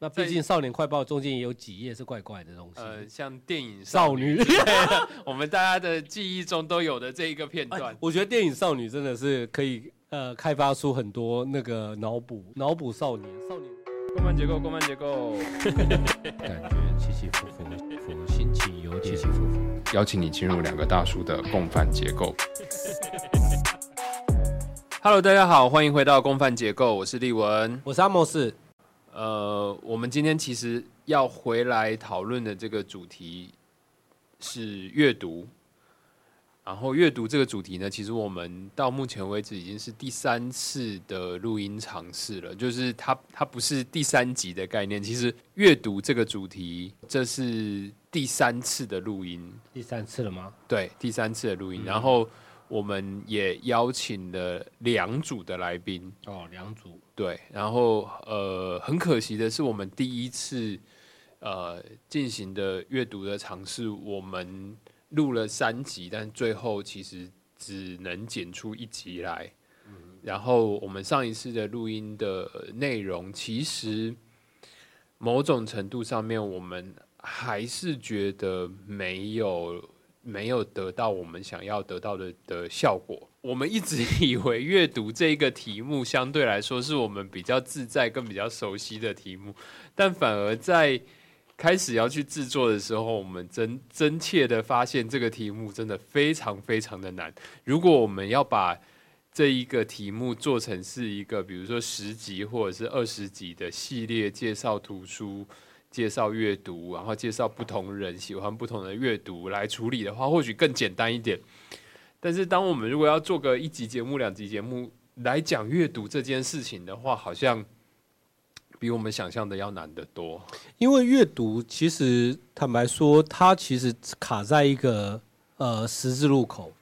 那毕竟《少年快报》中间也有几页是怪怪的东西。呃，像电影少女，我们大家的记忆中都有的这一个片段。我觉得电影少女真的是可以呃开发出很多那个脑补脑补少年少年。共犯结构，共犯结构，感觉起起伏伏，心情有点起起伏伏。邀请你进入两个大叔的共犯结构。Hello，大家好，欢迎回到共犯结构，我是立文，我是阿莫斯。呃，我们今天其实要回来讨论的这个主题是阅读。然后阅读这个主题呢，其实我们到目前为止已经是第三次的录音尝试了。就是它它不是第三集的概念，其实阅读这个主题这是第三次的录音。第三次了吗？对，第三次的录音。然后我们也邀请了两组的来宾。哦，两组。对，然后呃，很可惜的是，我们第一次呃进行的阅读的尝试，我们录了三集，但最后其实只能剪出一集来。然后我们上一次的录音的内容，其实某种程度上面，我们还是觉得没有没有得到我们想要得到的的效果。我们一直 以为阅读这个题目相对来说是我们比较自在、更比较熟悉的题目，但反而在开始要去制作的时候，我们真真切的发现这个题目真的非常非常的难。如果我们要把这一个题目做成是一个，比如说十集或者是二十集的系列，介绍图书、介绍阅读，然后介绍不同人喜欢不同的阅读来处理的话，或许更简单一点。但是，当我们如果要做个一集节目、两集节目来讲阅读这件事情的话，好像比我们想象的要难得多。因为阅读其实坦白说，它其实卡在一个呃十字路口。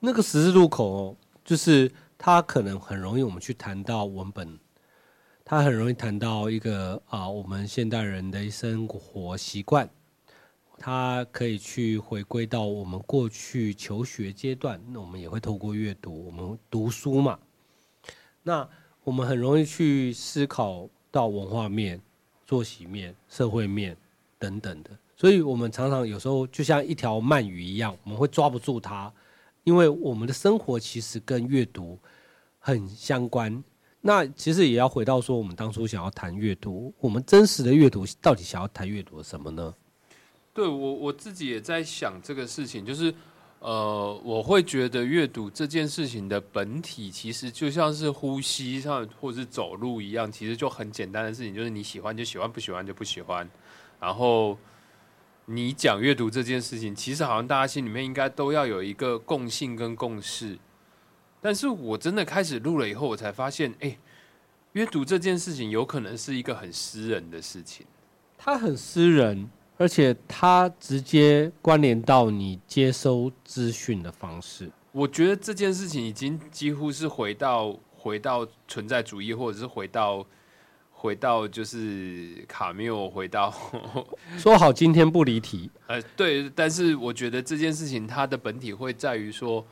那个十字路口哦，就是它可能很容易我们去谈到文本，它很容易谈到一个啊，我们现代人的生活习惯。它可以去回归到我们过去求学阶段，那我们也会透过阅读，我们读书嘛。那我们很容易去思考到文化面、作息面、社会面等等的，所以我们常常有时候就像一条鳗鱼一样，我们会抓不住它，因为我们的生活其实跟阅读很相关。那其实也要回到说，我们当初想要谈阅读，我们真实的阅读到底想要谈阅读什么呢？对我我自己也在想这个事情，就是呃，我会觉得阅读这件事情的本体，其实就像是呼吸上或者是走路一样，其实就很简单的事情，就是你喜欢就喜欢，不喜欢就不喜欢。然后你讲阅读这件事情，其实好像大家心里面应该都要有一个共性跟共识。但是我真的开始录了以后，我才发现，哎，阅读这件事情有可能是一个很私人的事情，它很私人。而且它直接关联到你接收资讯的方式。我觉得这件事情已经几乎是回到回到存在主义，或者是回到回到就是卡缪，回到 说好今天不离题。呃，对，但是我觉得这件事情它的本体会在于说，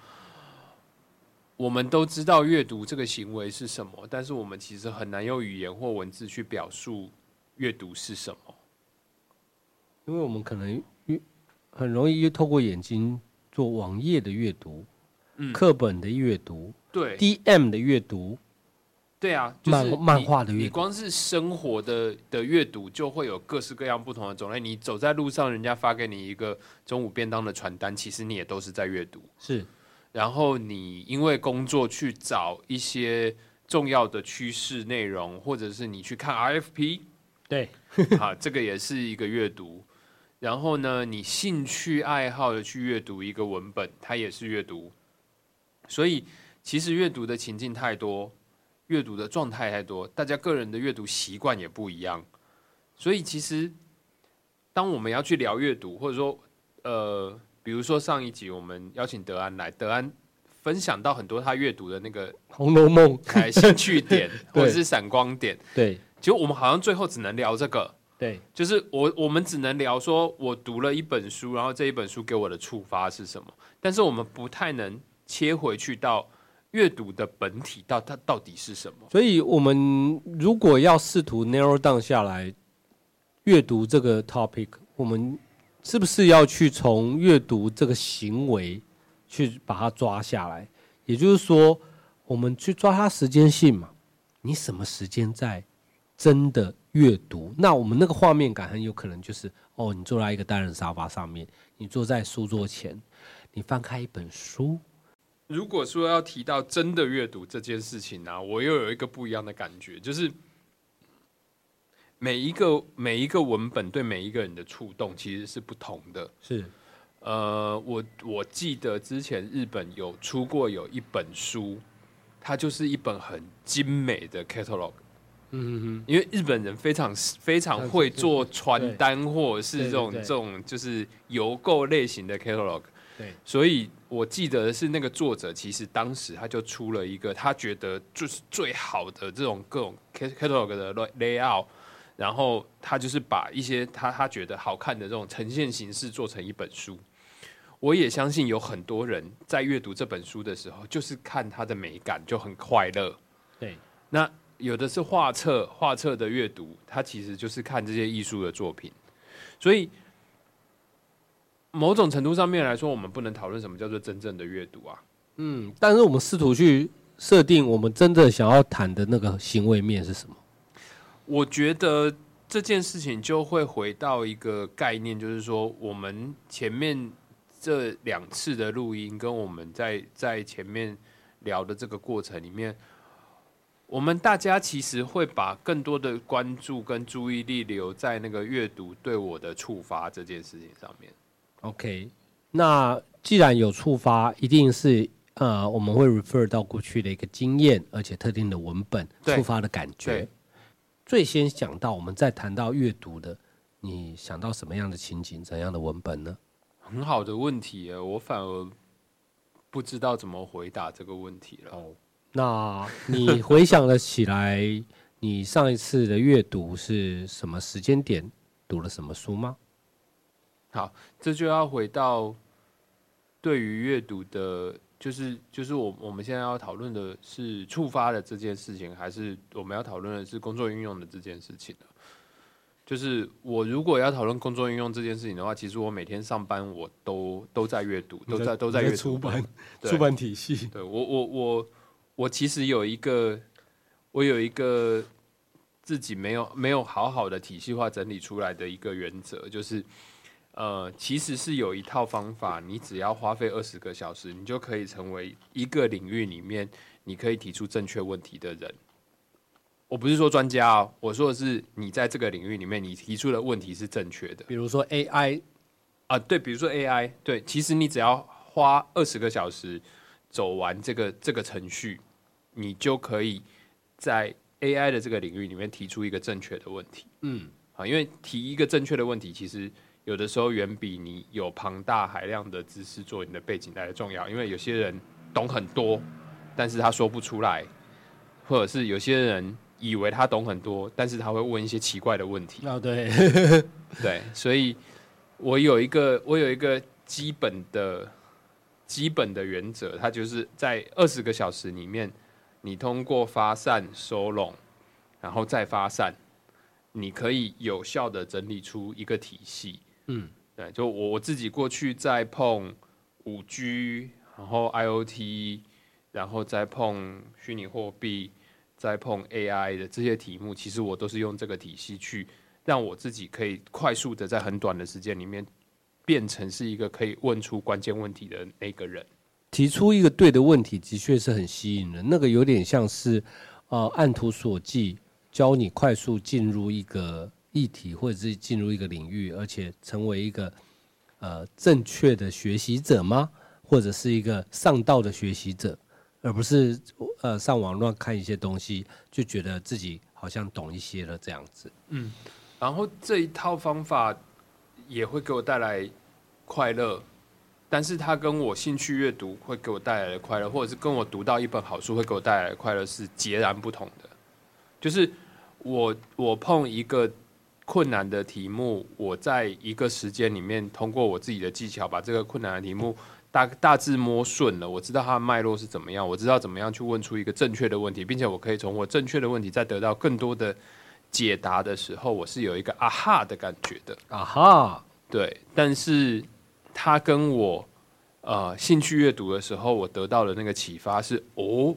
我们都知道阅读这个行为是什么，但是我们其实很难用语言或文字去表述阅读是什么。因为我们可能很容易透过眼睛做网页的阅读，嗯，课本的阅读，对，D M 的阅读，对啊，漫漫画的阅读，你光是生活的的阅读就会有各式各样不同的种类。你走在路上，人家发给你一个中午便当的传单，其实你也都是在阅读。是，然后你因为工作去找一些重要的趋势内容，或者是你去看 R F P，对，啊，这个也是一个阅读。然后呢，你兴趣爱好的去阅读一个文本，它也是阅读。所以，其实阅读的情境太多，阅读的状态太多，大家个人的阅读习惯也不一样。所以，其实当我们要去聊阅读，或者说，呃，比如说上一集我们邀请德安来，德安分享到很多他阅读的那个《红楼梦》兴趣点 或者是闪光点，对，结果我们好像最后只能聊这个。对，就是我，我们只能聊说，我读了一本书，然后这一本书给我的触发是什么，但是我们不太能切回去到阅读的本体，到它到底是什么。所以，我们如果要试图 narrow down 下来，阅读这个 topic，我们是不是要去从阅读这个行为去把它抓下来？也就是说，我们去抓它时间性嘛？你什么时间在真的阅读？那我们那个画面感很有可能就是哦，你坐在一个单人沙发上面，你坐在书桌前，你翻开一本书。如果说要提到真的阅读这件事情呢，我又有一个不一样的感觉，就是每一个每一个文本对每一个人的触动其实是不同的。是，呃，我我记得之前日本有出过有一本书，它就是一本很精美的 catalog。嗯哼因为日本人非常非常会做传单或者是这种这种就是邮购类型的 catalog。对，所以我记得的是那个作者，其实当时他就出了一个他觉得就是最好的这种各种 catalog 的 layout，然后他就是把一些他他觉得好看的这种呈现形式做成一本书。我也相信有很多人在阅读这本书的时候，就是看它的美感就很快乐。对，那有的是画册，画册的阅读，它其实就是看这些艺术的作品，所以某种程度上面来说，我们不能讨论什么叫做真正的阅读啊。嗯，但是我们试图去设定我们真正想要谈的那个行为面是什么？我觉得这件事情就会回到一个概念，就是说，我们前面这两次的录音，跟我们在在前面聊的这个过程里面，我们大家其实会把更多的关注跟注意力留在那个阅读对我的触发这件事情上面。OK，那既然有触发，一定是呃，我们会 refer 到过去的一个经验，而且特定的文本触发的感觉对。最先讲到，我们在谈到阅读的，你想到什么样的情景，怎样的文本呢？很好的问题耶，我反而不知道怎么回答这个问题了。哦，那你回想了起来，你上一次的阅读是什么时间点？读了什么书吗？好，这就要回到对于阅读的，就是就是我我们现在要讨论的是触发的这件事情，还是我们要讨论的是工作运用的这件事情呢？就是我如果要讨论工作运用这件事情的话，其实我每天上班我都都在阅读，都在都在阅读出版 对出版体系。对我我我我其实有一个，我有一个自己没有没有好好的体系化整理出来的一个原则，就是呃，其实是有一套方法，你只要花费二十个小时，你就可以成为一个领域里面你可以提出正确问题的人。我不是说专家哦，我说的是你在这个领域里面，你提出的问题是正确的。比如说 AI，啊，对，比如说 AI，对，其实你只要花二十个小时走完这个这个程序，你就可以在 AI 的这个领域里面提出一个正确的问题。嗯，啊，因为提一个正确的问题，其实有的时候远比你有庞大海量的知识做你的背景来的重要。因为有些人懂很多，但是他说不出来，或者是有些人以为他懂很多，但是他会问一些奇怪的问题。哦对，对，所以我有一个我有一个基本的基本的原则，它就是在二十个小时里面，你通过发散、收拢，然后再发散，你可以有效的整理出一个体系。嗯，对，就我我自己过去在碰五 G，然后 IOT，然后再碰虚拟货币，再碰 AI 的这些题目，其实我都是用这个体系去让我自己可以快速的在很短的时间里面变成是一个可以问出关键问题的那个人。提出一个对的问题，的确是很吸引人。那个有点像是呃按图索骥，教你快速进入一个议题，或者是进入一个领域，而且成为一个呃正确的学习者吗？或者是一个上道的学习者，而不是呃上网乱看一些东西，就觉得自己好像懂一些了这样子。嗯然后这一套方法也会给我带来快乐，但是它跟我兴趣阅读会给我带来的快乐，或者是跟我读到一本好书会给我带来的快乐是截然不同的。就是我我碰一个困难的题目，我在一个时间里面通过我自己的技巧把这个困难的题目大大致摸顺了，我知道它的脉络是怎么样，我知道怎么样去问出一个正确的问题，并且我可以从我正确的问题再得到更多的解答的时候，我是有一个啊哈的感觉的。啊哈，对，但是他跟我呃兴趣阅读的时候，我得到的那个启发是哦，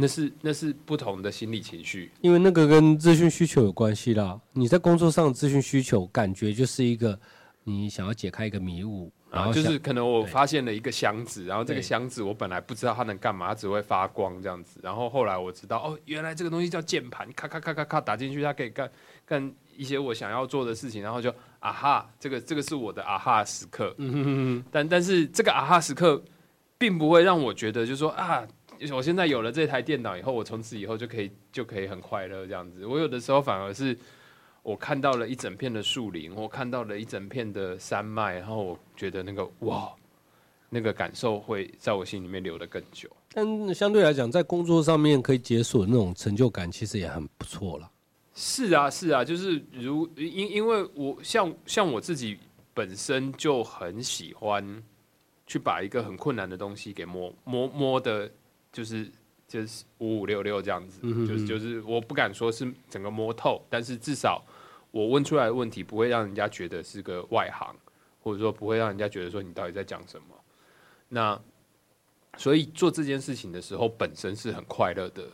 那是那是不同的心理情绪。因为那个跟资讯需求有关系啦。你在工作上的资讯需求，感觉就是一个你想要解开一个迷雾，然然后就是可能我发现了一个箱子，然后这个箱子我本来不知道它能干嘛，它只会发光这样子。然后后来我知道，哦，原来这个东西叫键盘，咔咔咔咔咔打进去，它可以干干一些我想要做的事情。然后就啊哈，这个这个是我的啊哈时刻。嗯哼哼但但是这个啊哈时刻，并不会让我觉得，就是说啊，我现在有了这台电脑以后，我从此以后就可以就可以很快乐这样子。我有的时候反而是我看到了一整片的树林，我看到了一整片的山脉，然后我觉得那个哇，那个感受会在我心里面留得更久。但相对来讲，在工作上面可以解锁那种成就感，其实也很不错了。是啊，是啊，就是如因因为我像像我自己本身就很喜欢去把一个很困难的东西给摸摸摸的，就是就是五五六六这样子，嗯就是就是我不敢说是整个摸透，但是至少我问出来的问题不会让人家觉得是个外行，或者说不会让人家觉得说你到底在讲什么。那所以做这件事情的时候，本身是很快乐的，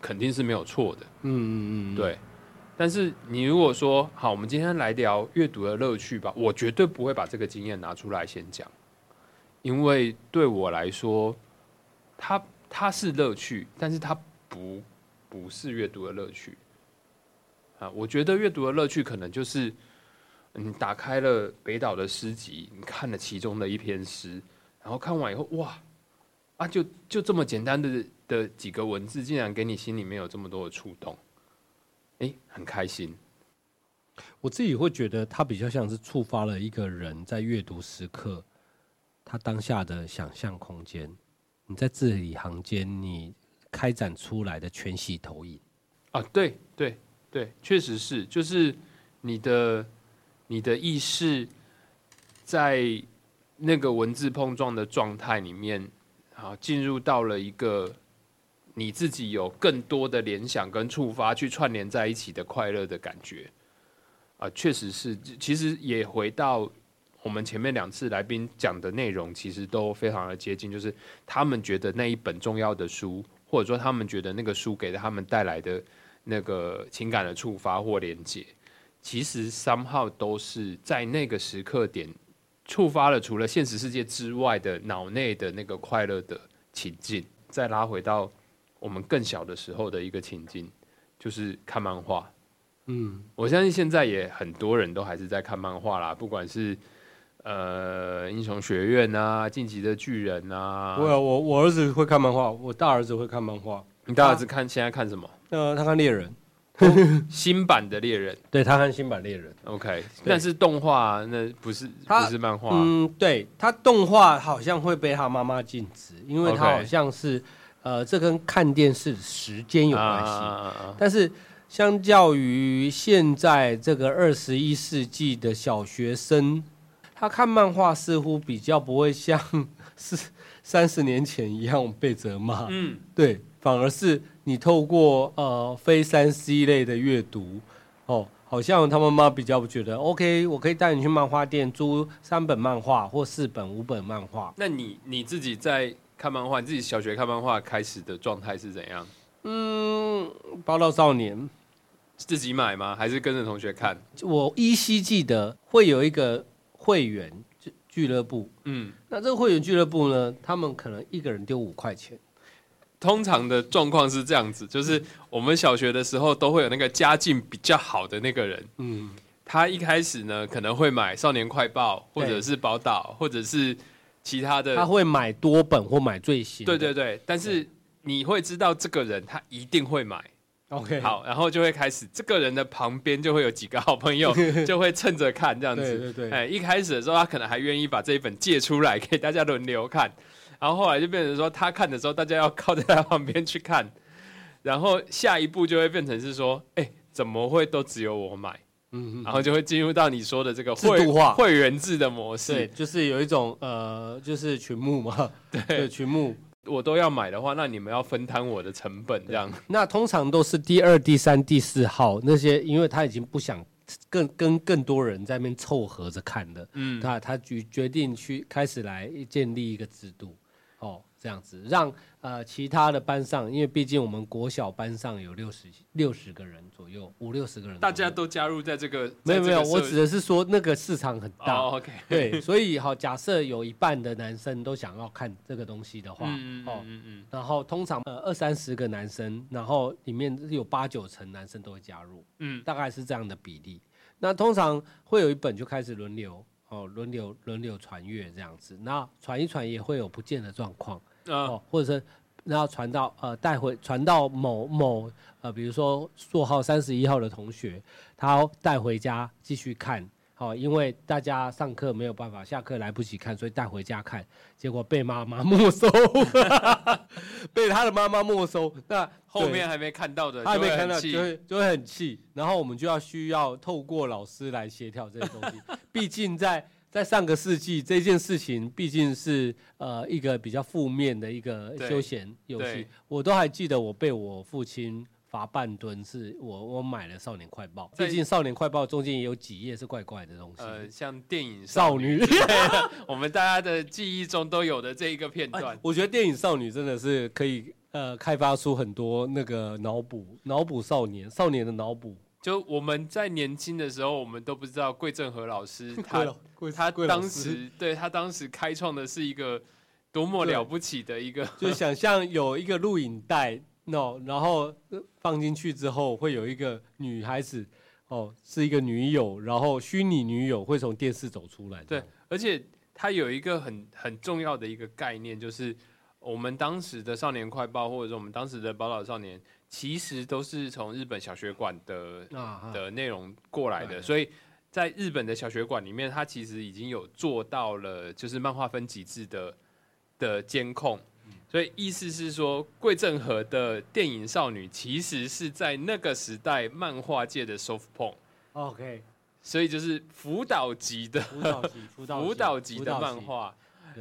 肯定是没有错的。嗯嗯嗯，对，但是你如果说好，我们今天来聊阅读的乐趣吧，我绝对不会把这个经验拿出来先讲，因为对我来说，它它是乐趣，但是它不不是阅读的乐趣啊。我觉得阅读的乐趣可能就是你打开了北岛的诗集，你看了其中的一篇诗，然后看完以后，哇啊，就就这么简单的的几个文字，竟然给你心里面有这么多的触动。哎，很开心。我自己会觉得它比较像是触发了一个人在阅读时刻他当下的想象空间。你在字里行间，你开展出来的全息投影。啊，对对对，确实是，就是你的你的意识在那个文字碰撞的状态里面，啊，进入到了一个你自己有更多的联想跟触发去串联在一起的快乐的感觉。啊，确实是，其实也回到我们前面两次来宾讲的内容，其实都非常的接近，就是他们觉得那一本重要的书，或者说他们觉得那个书给他们带来的那个情感的触发或连接，其实 somehow 都是在那个时刻点触发了除了现实世界之外的脑内的那个快乐的情境。再拉回到我们更小的时候的一个情境，就是看漫画。嗯，我相信现在也很多人都还是在看漫画啦，不管是呃英雄学院啊、晋级的巨人啊。我有我我儿子会看漫画，我大儿子会看漫画。你大儿子看现在看什么？呃，他看猎人，新版的猎人对他看新版猎人。，OK，但是动画那不是不是漫画，嗯，对他动画好像会被他妈妈禁止，因为他好像是呃，这跟看电视时间有关系。啊啊啊啊但是相较于现在这个二十一世纪的小学生，他看漫画似乎比较不会像 是三十年前一样被责骂，嗯，对，反而是你透过呃非三 C 类的阅读，哦，好像他妈妈比较觉得 OK，我可以带你去漫画店租三本漫画或四本五本漫画。那你你自己在看漫画，你自己小学看漫画开始的状态是怎样？嗯，宝岛少年，自己买吗？还是跟着同学看？我依稀记得会有一个会员俱俱乐部，嗯，那这个会员俱乐部呢，他们可能一个人丢五块钱，通常的状况是这样子，就是我们小学的时候都会有那个家境比较好的那个人，嗯，他一开始呢可能会买《少年快报》或者是《宝岛》，或者是其他的他会买多本或买最新的。对对对，但是你会知道这个人他一定会买，，OK，，好，然后就会开始这个人的旁边就会有几个好朋友，就会趁着看这样子。对对对，哎，一开始的时候他可能还愿意把这一本借出来给大家轮流看，然后后来就变成说他看的时候大家要靠在他旁边去看，然后下一步就会变成是说，哎，怎么会都只有我买？嗯然后就会进入到你说的这个制会度化会员制的模式。对，就是有一种呃，就是群募嘛，对，群募我都要买的话，那你们要分摊我的成本，这样。那通常都是第二、第三、第四号那些，因为他已经不想更跟更多人在那边凑合着看的，嗯，他他决决定去开始来建立一个制度，哦。这样子让呃其他的班上，因为毕竟我们国小班上有六十六十个人左右，五六十个人，大家都加入在这个没有没有，我指的是说那个市场很大，OK，对，所以好假设有一半的男生都想要看这个东西的话，哦，嗯嗯，然后通常呃二三十个男生，然后里面有八九成男生都会加入，嗯，大概是这样的比例。那通常会有一本就开始轮流哦轮流轮流传阅这样子，那传一传也会有不见的状况。哦，或者是然后传到呃带回传到某某呃，比如说座号三十一号的同学，他带回家继续看，好，因为大家上课没有办法，下课来不及看，所以带回家看，结果被妈妈没收，被他的妈妈没收，那后面还没看到的，还没看到就会就会很气，然后我们就要需要透过老师来协调这些东西，毕竟在。在上个世纪，这件事情毕竟是呃一个比较负面的一个休闲游戏。我都还记得，我被我父亲罚半吨，是我我买了《少年快报》。毕竟《少年快报》中间也有几页是怪怪的东西。呃，像电影少女，我们大家的记忆中都有的这一个片段。我觉得电影少女真的是可以呃开发出很多那个脑补脑补少年少年的脑补。就我们在年轻的时候，我们都不知道桂正和老师 他他当时对他当时开创的是一个多么了不起的一个，就想象有一个录影带，no，然后放进去之后会有一个女孩子哦，是一个女友，然后虚拟女友会从电视走出来。对，而且它有一个很很重要的一个概念，就是我们当时的少年快报，或者说我们当时的宝岛少年。其实都是从日本小学馆的的内容过来的，所以在日本的小学馆里面，它其实已经有做到了就是漫画分级制的的监控，所以意思是说，桂正和的电影少女其实是在那个时代漫画界的 soft porn。OK，所以就是辅导级的辅导级 辅导级的漫画，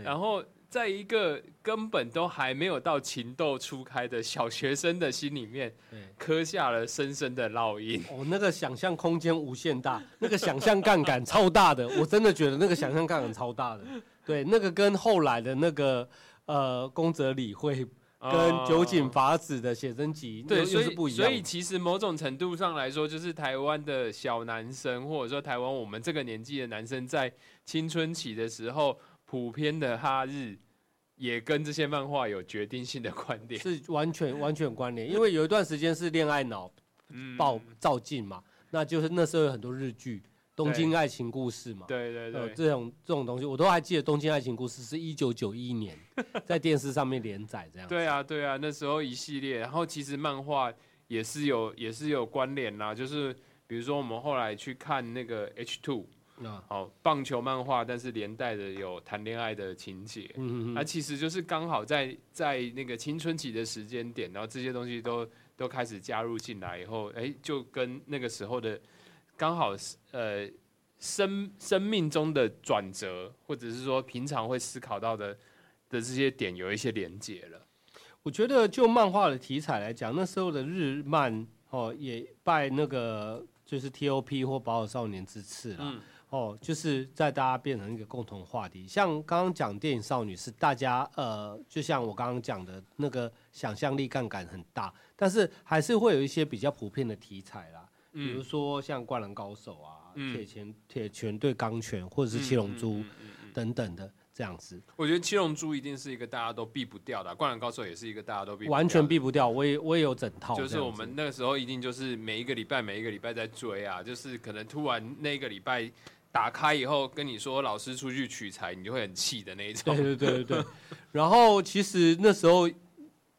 然后。在一个根本都还没有到情窦初开的小学生的心里面，刻下了深深的烙印。哦，那个想象空间无限大，那个想象杠杆超大的，我真的觉得那个想象杠杆超大的。对，那个跟后来的那个呃宫泽理惠跟酒井法子的写真集，对，所以不一样。所以其实某种程度上来说，就是台湾的小男生，或者说台湾我们这个年纪的男生，在青春期的时候。普遍的哈日也跟这些漫画有决定性的关联，是完全完全关联。因为有一段时间是恋爱脑爆照进嘛，那就是那时候有很多日剧《东京爱情故事》嘛，对对对，这种这种东西我都还记得，《东京爱情故事》是一九九一年 在电视上面连载这样。对啊对啊，那时候一系列，然后其实漫画也是有也是有关联啦，就是比如说我们后来去看那个 H Two。好，棒球漫画，但是连带的有谈恋爱的情节，嗯嗯那其实就是刚好在在那个青春期的时间点，然后这些东西都都开始加入进来以后，哎，就跟那个时候的刚好是呃生生命中的转折，或者是说平常会思考到的的这些点有一些连接了。我觉得就漫画的题材来讲，那时候的日漫哦，也拜那个就是 T O P 或宝岛少年之赐了。哦，就是在大家变成一个共同话题，像刚刚讲电影少女是大家呃，就像我刚刚讲的那个想象力杠杆很大，但是还是会有一些比较普遍的题材啦，比如说像灌篮高手啊、铁拳铁拳对钢拳，或者是七龙珠等等的这样子。我觉得七龙珠一定是一个大家都避不掉的，灌篮高手也是一个大家都避完全避不掉。我也我也有整套，就是我们那个时候一定就是每一个礼拜每一个礼拜在追啊，就是可能突然那个礼拜。打开以后跟你说老师出去取材，你就会很气的那一种。对对对对对。然后其实那时候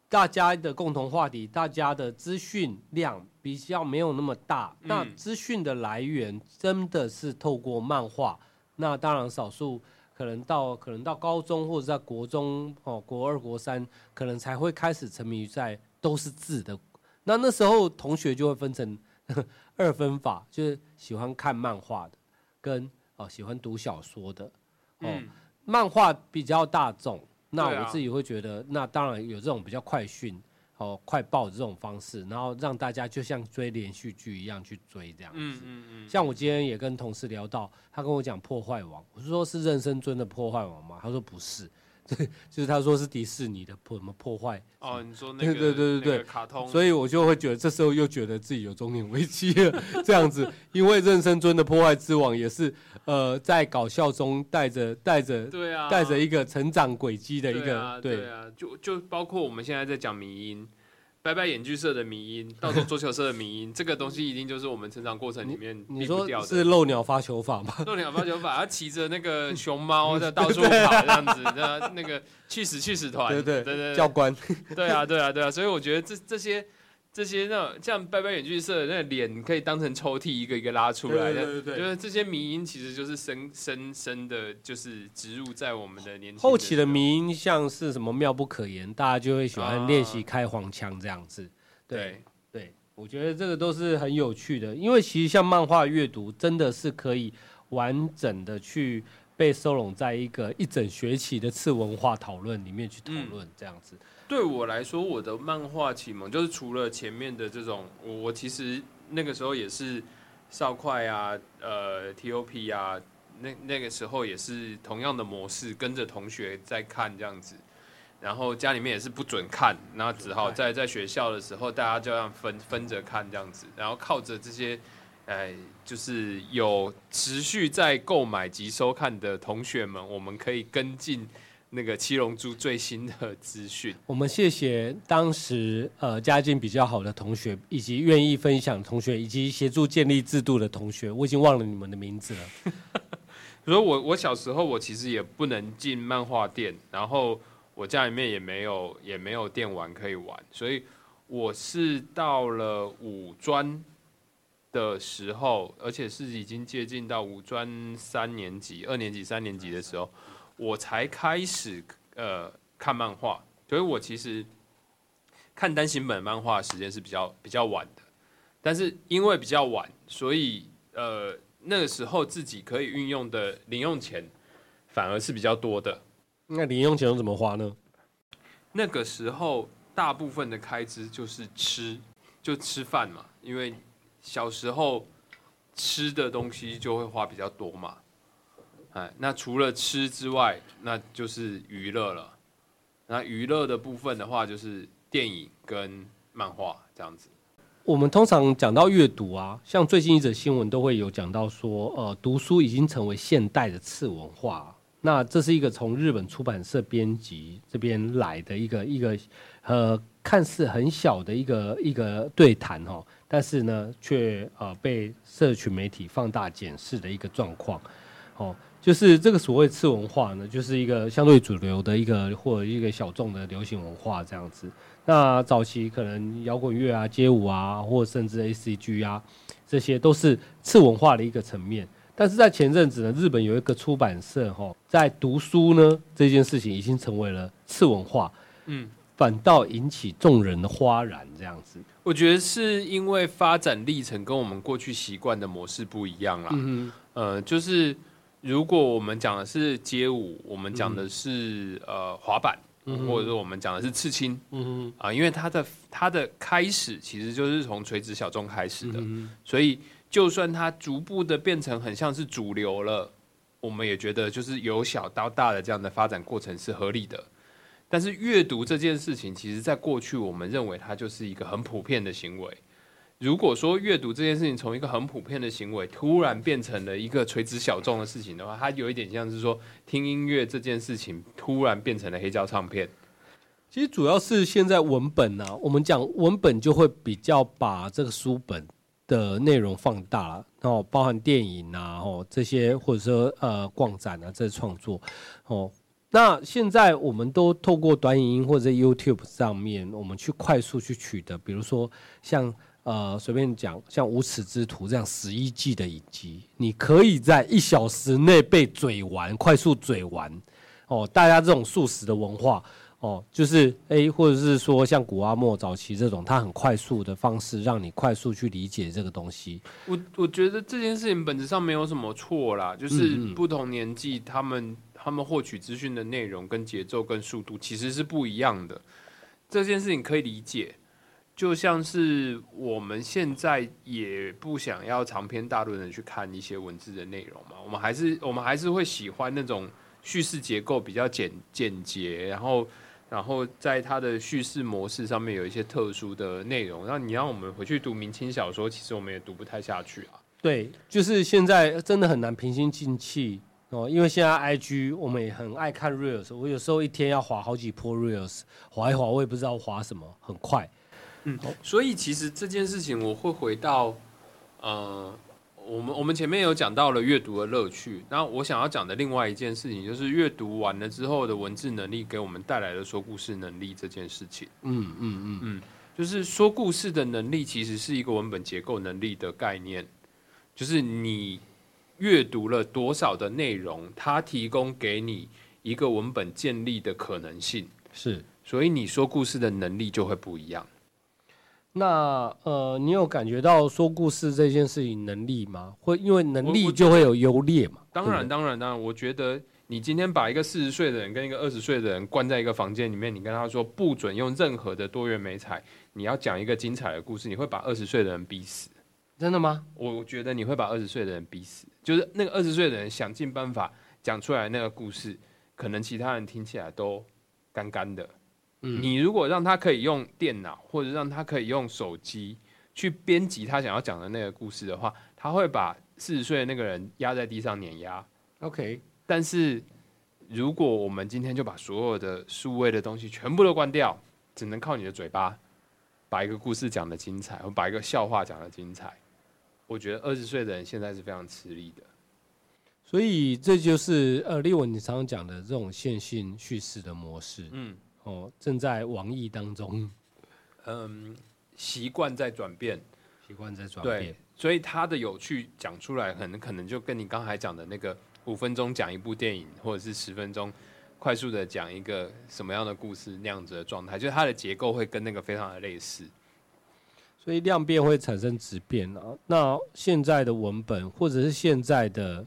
大家的共同话题，大家的资讯量比较没有那么大。那资讯的来源真的是透过漫画。那当然少数可能到可能到高中或者在国中哦国二国三，可能才会开始沉迷于在都是字的。那那时候同学就会分成 二分法，就是喜欢看漫画的。跟哦喜欢读小说的哦，漫画比较大众，那我自己会觉得，那当然有这种比较快讯、哦快报的这种方式，然后让大家就像追连续剧一样去追这样子。嗯嗯嗯，像我今天也跟同事聊到，他跟我讲破坏王，我是说是任生尊的破坏王吗？他说不是，就是他说是迪士尼的破什么破坏，哦，你说那个对对对卡通，所以我就会觉得这时候又觉得自己有中年危机了，这样子，因为任生尊的破坏之王也是呃在搞笑中带着带着对啊，带着一个成长轨迹的一对啊个对啊，就就包括我们现在在讲迷音。拜拜演剧社的迷音，到时候桌球社的迷音，这个东西一定就是我们成长过程里面你说避不掉的。是漏鸟发球法吗？漏鸟发球法，他骑着那个熊猫 在到处跑这样子，那那个去死去死团，对对对对教官，对啊对啊对啊，所以我觉得这这些这些那种像拜拜远距社的那个脸可以当成抽屉一个一个拉出来的，对对对对就是这些迷音其实就是深深深的，就是植入在我们的年轻后期的迷音像是什么妙不可言，大家就会喜欢啊练习开黄腔这样子。对对对，我觉得这个都是很有趣的，因为其实像漫画阅读真的是可以完整的去被收拢在一个一整学期的次文化讨论里面去讨论这样子。对我来说，我的漫画启蒙就是除了前面的这种，我我其实那个时候也是少快啊，呃，TOP 啊，那那个时候也是同样的模式，跟着同学在看这样子。然后家里面也是不准看，然后只好在在学校的时候，大家就这样分分着看这样子，然后靠着这些，哎，就是有持续在购买及收看的同学们，我们可以跟进那个七龙珠最新的资讯。我们谢谢当时呃家境比较好的同学，以及愿意分享同学，以及协助建立制度的同学。我已经忘了你们的名字了。所以我我小时候我其实也不能进漫画店，然后我家里面也没有也没有电玩可以玩，所以我是到了五专的时候，而且是已经接近到五专三年级、二年级、三年级的时候，我才开始呃看漫画。所以我其实看单行本漫画的时间是比较比较晚的，但是因为比较晚，所以呃那个时候自己可以运用的零用钱反而是比较多的。那零用钱都怎么花呢？那个时候大部分的开支就是吃，就吃饭嘛，因为小时候吃的东西就会花比较多嘛。哎，那除了吃之外，那就是娱乐了。那娱乐的部分的话，就是电影跟漫画这样子。我们通常讲到阅读啊，像最近一则新闻都会有讲到说，呃，读书已经成为现代的次文化。那这是一个从日本出版社编辑这边来的一个一个呃，看似很小的一个一个对谈哦，但是呢，却呃被社群媒体放大检视的一个状况哦。就是这个所谓次文化呢，就是一个相对主流的一个或者一个小众的流行文化这样子。那早期可能摇滚乐啊、街舞啊，或甚至 A C G 啊，这些都是次文化的一个层面。但是在前阵子呢，日本有一个出版社哈，在读书呢这件事情已经成为了次文化，嗯，反倒引起众人的哗然这样子。我觉得是因为发展历程跟我们过去习惯的模式不一样啦。嗯呃，就是如果我们讲的是街舞，我们讲的是、呃滑板，嗯或者说我们讲的是刺青嗯啊、因为它的它的开始其实就是从垂直小众开始的，嗯所以就算它逐步的变成很像是主流了，我们也觉得就是由小到大的这样的发展过程是合理的。但是阅读这件事情，其实在过去我们认为它就是一个很普遍的行为。如果说阅读这件事情从一个很普遍的行为，突然变成了一个垂直小众的事情的话，它有一点像是说听音乐这件事情突然变成了黑胶唱片。其实主要是现在文本啊，我们讲文本就会比较把这个书本的内容放大了，然后包含电影啊，哦这些或者说呃逛展啊这些创作，哦，那现在我们都透过短影音或者 YouTube 上面，我们去快速去取得，比如说像呃随便讲像《无耻之徒》这样十一季的影集，你可以在一小时内被嘴完，快速嘴完，哦，大家这种速食的文化。哦，就是诶，或者是说像古阿莫早期这种，他很快速的方式，让你快速去理解这个东西。我我觉得这件事情本质上没有什么错啦，就是不同年纪他们他们获取资讯的内容跟节奏跟速度其实是不一样的。这件事情可以理解，就像是我们现在也不想要长篇大论的去看一些文字的内容嘛，我们还是我们还是会喜欢那种叙事结构比较简简洁，然后然后在它的叙事模式上面有一些特殊的内容。那你让我们回去读明清小说，其实我们也读不太下去啊。对，就是现在真的很难平心静气哦，因为现在 I G 我们也很爱看 reels，我有时候一天要划好几波 reels，划一划我也不知道划什么，很快。嗯，所以其实这件事情我会回到，呃，我们我们前面有讲到了阅读的乐趣，那我想要讲的另外一件事情就是阅读完了之后的文字能力给我们带来的说故事能力这件事情。嗯嗯嗯嗯，就是说故事的能力其实是一个文本结构能力的概念。就是你阅读了多少的内容，它提供给你一个文本建立的可能性，是，所以你说故事的能力就会不一样。那呃，你有感觉到说故事这件事情能力吗？会因为能力就会有优劣嘛？当然，当然，当然，我觉得你今天把一个四十岁的人跟一个二十岁的人关在一个房间里面，你跟他说不准用任何的多元美彩，你要讲一个精彩的故事，你会把二十岁的人逼死。真的吗？我觉得你会把二十岁的人逼死，就是那个二十岁的人想尽办法讲出来那个故事，可能其他人听起来都干干的。嗯，你如果让他可以用电脑或者让他可以用手机去编辑他想要讲的那个故事的话，他会把四十岁的那个人压在地上碾压。OK，但是如果我们今天就把所有的数位的东西全部都关掉，只能靠你的嘴巴把一个故事讲的精彩，或把一个笑话讲的精彩。我觉得二十岁的人现在是非常吃力的，所以这就是呃，例文你常常讲的这种线性叙事的模式，嗯，哦，正在网易当中，嗯，习惯在转变，习惯在转变，所以它的有趣讲出来，很可能就跟你刚才讲的那个五分钟讲一部电影，或者是十分钟快速的讲一个什么样的故事那样子的状态，就是它的结构会跟那个非常的类似。所以量变会产生质变啊。那现在的文本，或者是现在的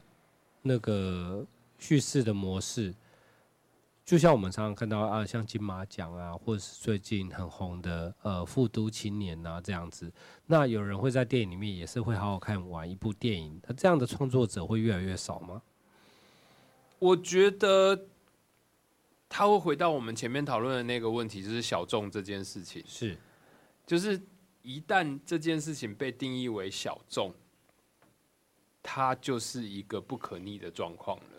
那个叙事的模式，就像我们常常看到啊，像金马奖啊，或者是最近很红的呃《复都青年》啊这样子。那有人会在电影里面也是会好好看完一部电影。那这样的创作者会越来越少吗？我觉得他会回到我们前面讨论的那个问题，就是小众这件事情。是，就是。一旦这件事情被定义为小众，它就是一个不可逆的状况了，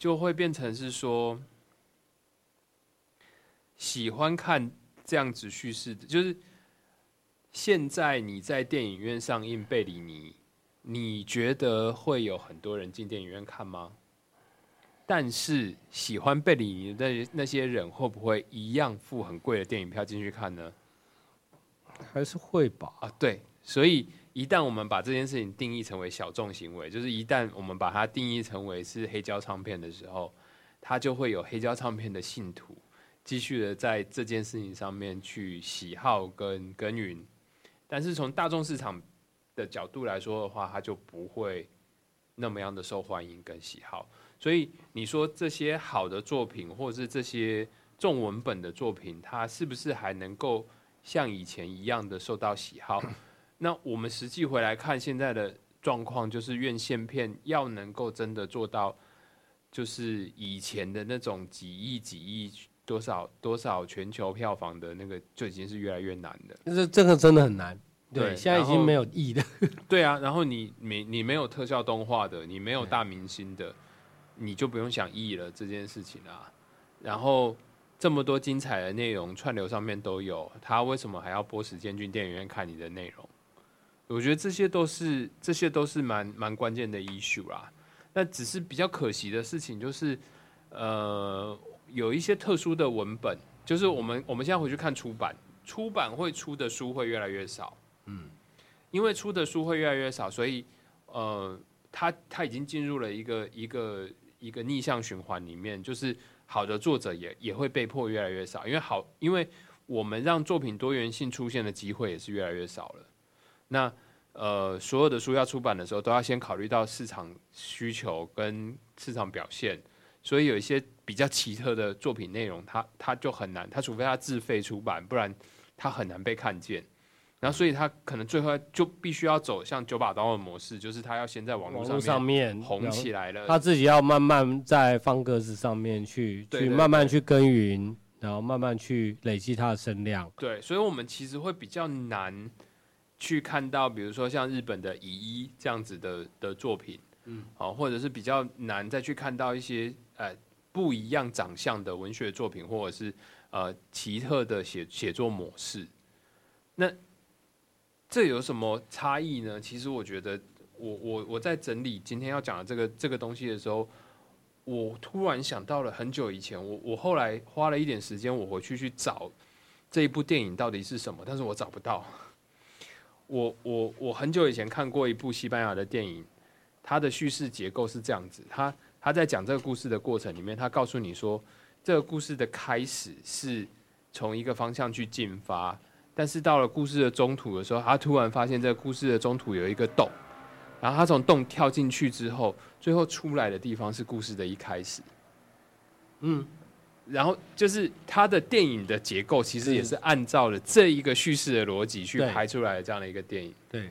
就会变成是说，喜欢看这样子叙事的，就是现在你在电影院上映《贝里尼》，你觉得会有很多人进电影院看吗？但是喜欢《贝里尼》的那些人，会不会一样付很贵的电影票进去看呢？还是会吧啊，对，所以一旦我们把这件事情定义成为小众行为，就是一旦我们把它定义成为是黑胶唱片的时候，它就会有黑胶唱片的信徒继续的在这件事情上面去喜好跟耕耘。但是从大众市场的角度来说的话，它就不会那么样的受欢迎跟喜好。所以你说这些好的作品，或者是这些重文本的作品，它是不是还能够？像以前一样的受到喜好，那我们实际回来看现在的状况，就是院线片要能够真的做到，就是以前的那种几亿几亿多少多少全球票房的那个，就已经是越来越难的。这这个真的很难，对，现在已经没有亿的。对啊，然后你没你没有特效动画的，你没有大明星的，你就不用想亿了这件事情啊。然后。这么多精彩的内容，串流上面都有，他为什么还要播时间去电影院看你的内容？我觉得这些都是这些都是蛮蛮关键的 issue 啦。那只是比较可惜的事情，就是呃，有一些特殊的文本，就是我们我们现在回去看出版，出版会出的书会越来越少。嗯，因为出的书会越来越少，所以呃，他他已经进入了一个一个一个逆向循环里面，就是。好的作者也也会被迫越来越少，因为好，因为我们让作品多元性出现的机会也是越来越少了。那呃，所有的书要出版的时候，都要先考虑到市场需求跟市场表现，所以有一些比较奇特的作品内容，它它就很难，它除非它自费出版，不然它很难被看见。然后，所以它可能最后就必须要走向九把刀的模式，就是它要先在网络上上面红起来了，他自己要慢慢在方格子上面去去慢慢去耕耘，然后慢慢去累积它的声量。对，所以我们其实会比较难去看到，比如说像日本的乙一这样子的的作品，嗯，好，或者是比较难再去看到一些呃不一样长相的文学作品，或者是呃奇特的写写作模式。那这有什么差异呢？其实我觉得我，我我在整理今天要讲的这个这个东西的时候，我突然想到了很久以前，我我后来花了一点时间，我回去去找这一部电影到底是什么，但是我找不到。我我我很久以前看过一部西班牙的电影，它的叙事结构是这样子，他他在讲这个故事的过程里面，他告诉你说，这个故事的开始是从一个方向去进发，但是到了故事的中途的时候，他突然发现这个故事的中途有一个洞，然后他从洞跳进去之后，最后出来的地方是故事的一开始。嗯，然后就是他的电影的结构，其实也是按照了这一个叙事的逻辑去对拍出来的这样的一个电影。对，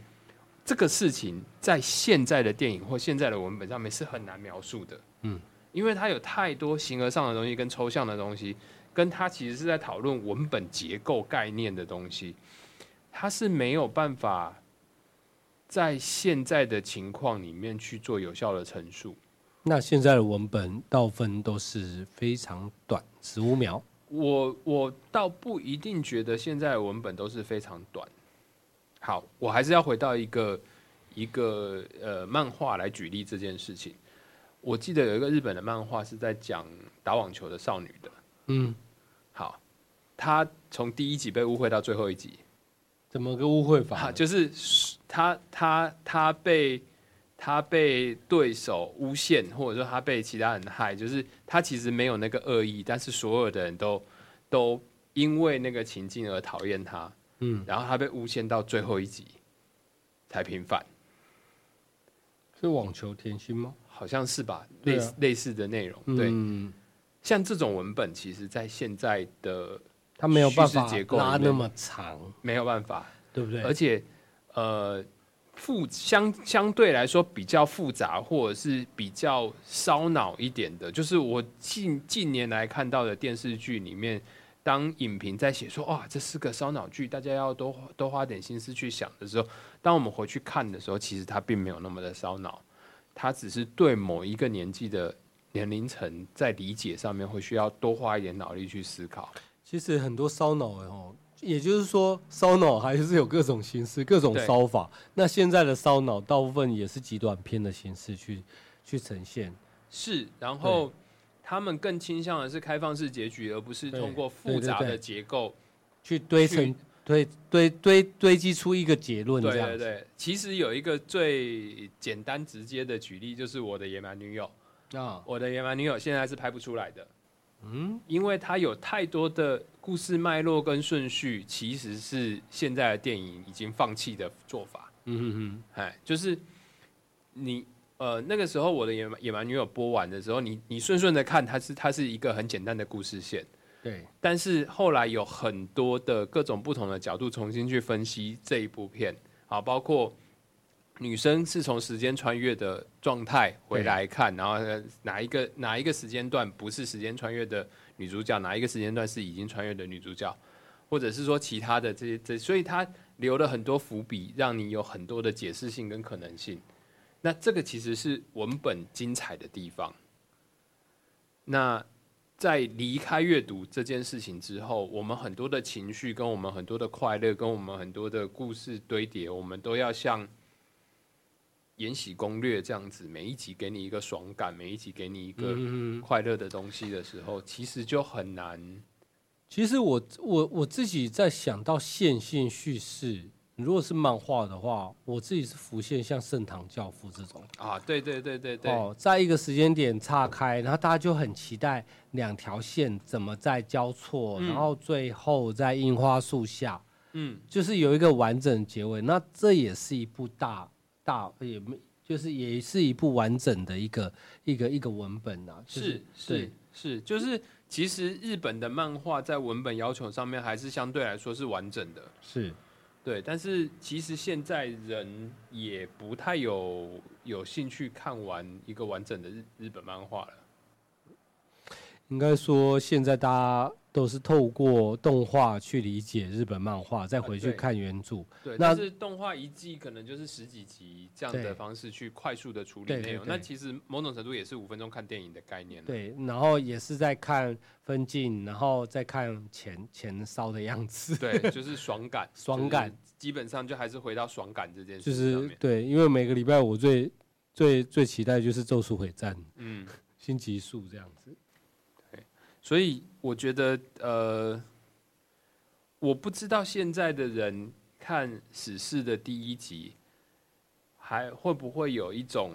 这个事情在现在的电影或现在的文本上面是很难描述的。嗯，因为它有太多形而上的东西跟抽象的东西，跟它其实是在讨论文本结构概念的东西，它是没有办法在现在的情况里面去做有效的陈述。那现在的文本到分都是非常短，十五秒。我我倒不一定觉得现在的文本都是非常短。好，我还是要回到一个一个呃漫画来举例这件事情。我记得有一个日本的漫画是在讲打网球的少女的。嗯，好，她从第一集被误会到最后一集，怎么个误会法啊，就是她她她被她被对手诬陷，或者说他被其他人害，就是他其实没有那个恶意，但是所有的人都都因为那个情境而讨厌他，嗯，然后他被诬陷到最后一集才平反，是网球甜心吗？好像是吧？类似类似的内容，对，嗯，像这种文本，其实在现在的它没有办法拉那么长，没有办法，对不对？而且呃复相相对来说比较复杂，或者是比较烧脑一点的，就是我近近年来看到的电视剧里面，当影评在写说哇这是个烧脑剧，大家要多多花点心思去想的时候，当我们回去看的时候，其实它并没有那么的烧脑，它只是对某一个年纪的年龄层在理解上面会需要多花一点脑力去思考。其实很多烧脑的哦，也就是说烧脑还是有各种形式、各种烧法。那现在的烧脑大部分也是极短片的形式去去呈现。是，然后他们更倾向的是开放式结局，而不是通过复杂的结构。去堆成堆堆堆堆积出一个结论，这样子。对对对，其实有一个最简单直接的举例，就是我的野蛮女友。啊，我的野蛮女友现在是拍不出来的，嗯，因为它有太多的故事脉络跟顺序，其实是现在的电影已经放弃的做法。嗯哼哼哎，就是你呃那个时候我的野蛮野蛮女友播完的时候，你你顺顺的看，它是它是一个很简单的故事线。对，但是后来有很多的各种不同的角度重新去分析这一部片，啊，包括女生是从时间穿越的状态回来看，然后呃哪一个哪一个时间段不是时间穿越的女主角，哪一个时间段是已经穿越的女主角，或者是说其他的这些这，所以它留了很多伏笔，让你有很多的解释性跟可能性。那这个其实是文本精彩的地方。那在离开阅读这件事情之后，我们很多的情绪，跟我们很多的快乐，跟我们很多的故事堆叠，我们都要像《延禧攻略》这样子，每一集给你一个爽感，每一集给你一个嗯，快乐的东西的时候，其实就很难。其实我我我自己在想到线性叙事，如果是漫画的话，我自己是浮现像《盛唐教父》这种。啊，对对对对对，哦，在一个时间点岔开，然后大家就很期待两条线怎么再交错，嗯然后最后在樱花树下，嗯，就是有一个完整结尾。那这也是一部大大也没就是也是一部完整的一个一个一个文本啊，就是对是是，就是其实日本的漫画在文本要求上面还是相对来说是完整的，是对。但是其实现在人也不太有有兴趣看完一个完整的日日本漫画了。应该说现在大家都是透过动画去理解日本漫画，再回去看原著。对，那但是动画一季可能就是十几集这样的方式去快速的处理内容，对那其实某种程度也是五分钟看电影的概念。对，然后也是在看分镜，然后再看前前烧的样子。对，就是爽感，爽感，基本上就还是回到爽感这件事就。是对，因为每个礼拜我最最最期待就是《咒术回战》嗯，新集数这样子。所以我觉得，呃，我不知道现在的人看《史事》的第一集，还会不会有一种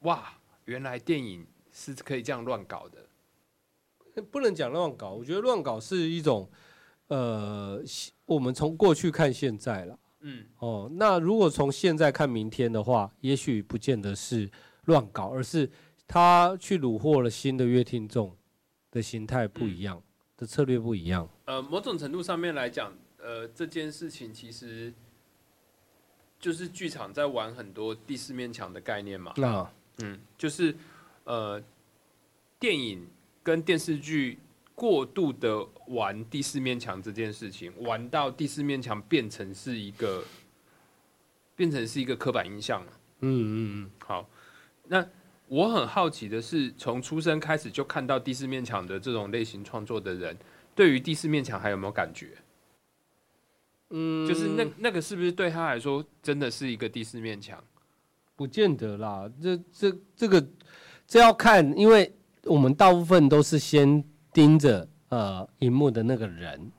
哇，原来电影是可以这样乱搞的。不能讲乱搞，我觉得乱搞是一种，呃，我们从过去看现在了。嗯，哦，那如果从现在看明天的话，也许不见得是乱搞，而是他去虏获了新的乐听众的心态不一样，的策略不一样。呃，某种程度上面来讲，呃，这件事情其实就是剧场在玩很多第四面墙的概念嘛。那嗯，就是呃，电影跟电视剧过度的玩第四面墙这件事情，玩到第四面墙变成是一个变成是一个刻板印象了。嗯嗯好，那我很好奇的是，从出生开始就看到第四面墙的这种类型创作的人，对于第四面墙还有没有感觉？嗯，就是那那个是不是对他来说真的是一个第四面墙？不见得啦，这这这个这要看，因为我们大部分都是先盯着呃荧幕的那个人，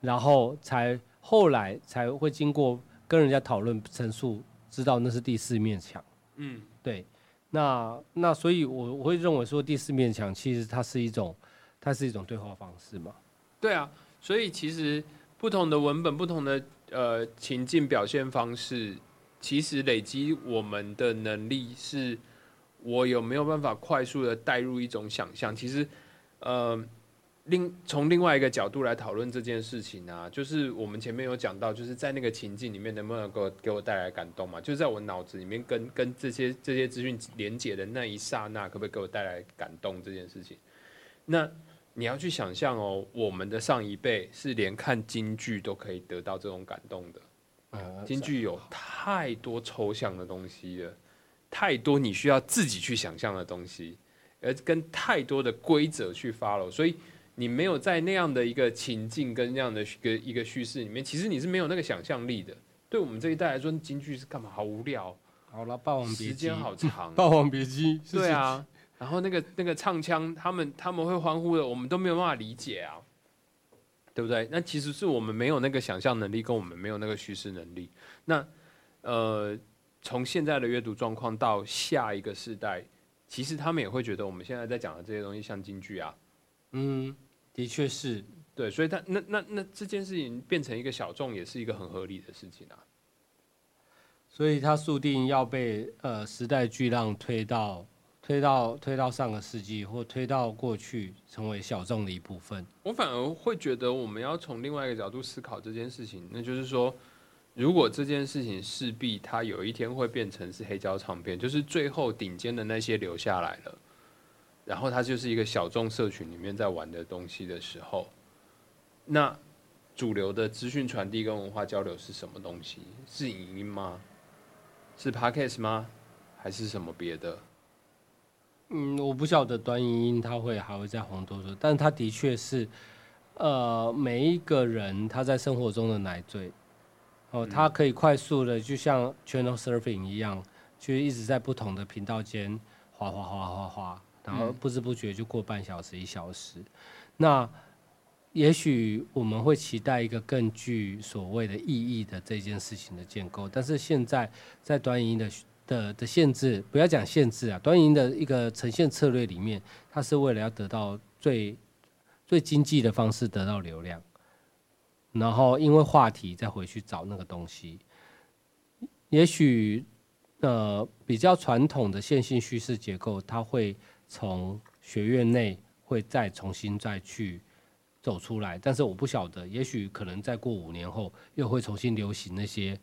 然后才后来才会经过跟人家讨论陈述，知道那是第四面墙。嗯，对，那那所以我我会认为说第四面墙其实它是一种它是一种对话方式嘛。对啊，所以其实不同的文本、不同的呃情境表现方式，其实累积我们的能力是，我有没有办法快速的带入一种想象？其实，呃，另从另外一个角度来讨论这件事情啊，就是我们前面有讲到，就是在那个情境里面能不能够给我带来感动嘛？就是在我脑子里面跟跟这些这些资讯连接的那一刹那，可不可以给我带来感动这件事情？那你要去想象哦，我们的上一辈是连看京剧都可以得到这种感动的。呃，京剧有太多抽象的东西了，太多你需要自己去想象的东西，而跟太多的规则去 follow，所以你没有在那样的一个情境跟那样的一个一个叙事里面，其实你是没有那个想象力的。对我们这一代来说，京剧是干嘛？好无聊，好了，《霸王别姬》时间好长。霸王别姬》对，啊，然后那个那个唱腔，他们他们会欢呼的，我们都没有办法理解啊，对不对？那其实是我们没有那个想象能力，跟我们没有那个叙事能力。那呃，从现在的阅读状况到下一个世代，其实他们也会觉得我们现在在讲的这些东西像京剧啊，嗯，的确是。对，所以他那那那这件事情变成一个小众，也是一个很合理的事情啊。所以它注定要被呃时代巨浪推到推到推到上个世纪，或推到过去，成为小众的一部分。我反而会觉得，我们要从另外一个角度思考这件事情，那就是说，如果这件事情势必它有一天会变成是黑胶唱片，就是最后顶尖的那些留下来了，然后它就是一个小众社群里面在玩的东西的时候，那主流的资讯传递跟文化交流是什么东西？是影音吗？是 podcast 吗？还是什么别的？嗯，我不晓得短影音它会还会再红多久，但它的确是，呃，每一个人他在生活中的奶嘴，哦，他可以快速的就像 channel surfing 一样，就一直在不同的频道间滑滑滑滑滑，然后嗯不知不觉就过半小时一小时。那也许我们会期待一个更具所谓的意义的这件事情的建构，但是现在在短影音的的的限制，不要讲限制啊，短影音的一个呈现策略里面，它是为了要得到最最经济的方式得到流量，然后因为话题再回去找那个东西，也许呃比较传统的线性叙事结构，它会从学院内会再重新再去走出来，但是我不晓得，也许可能再过五年后又会重新流行那些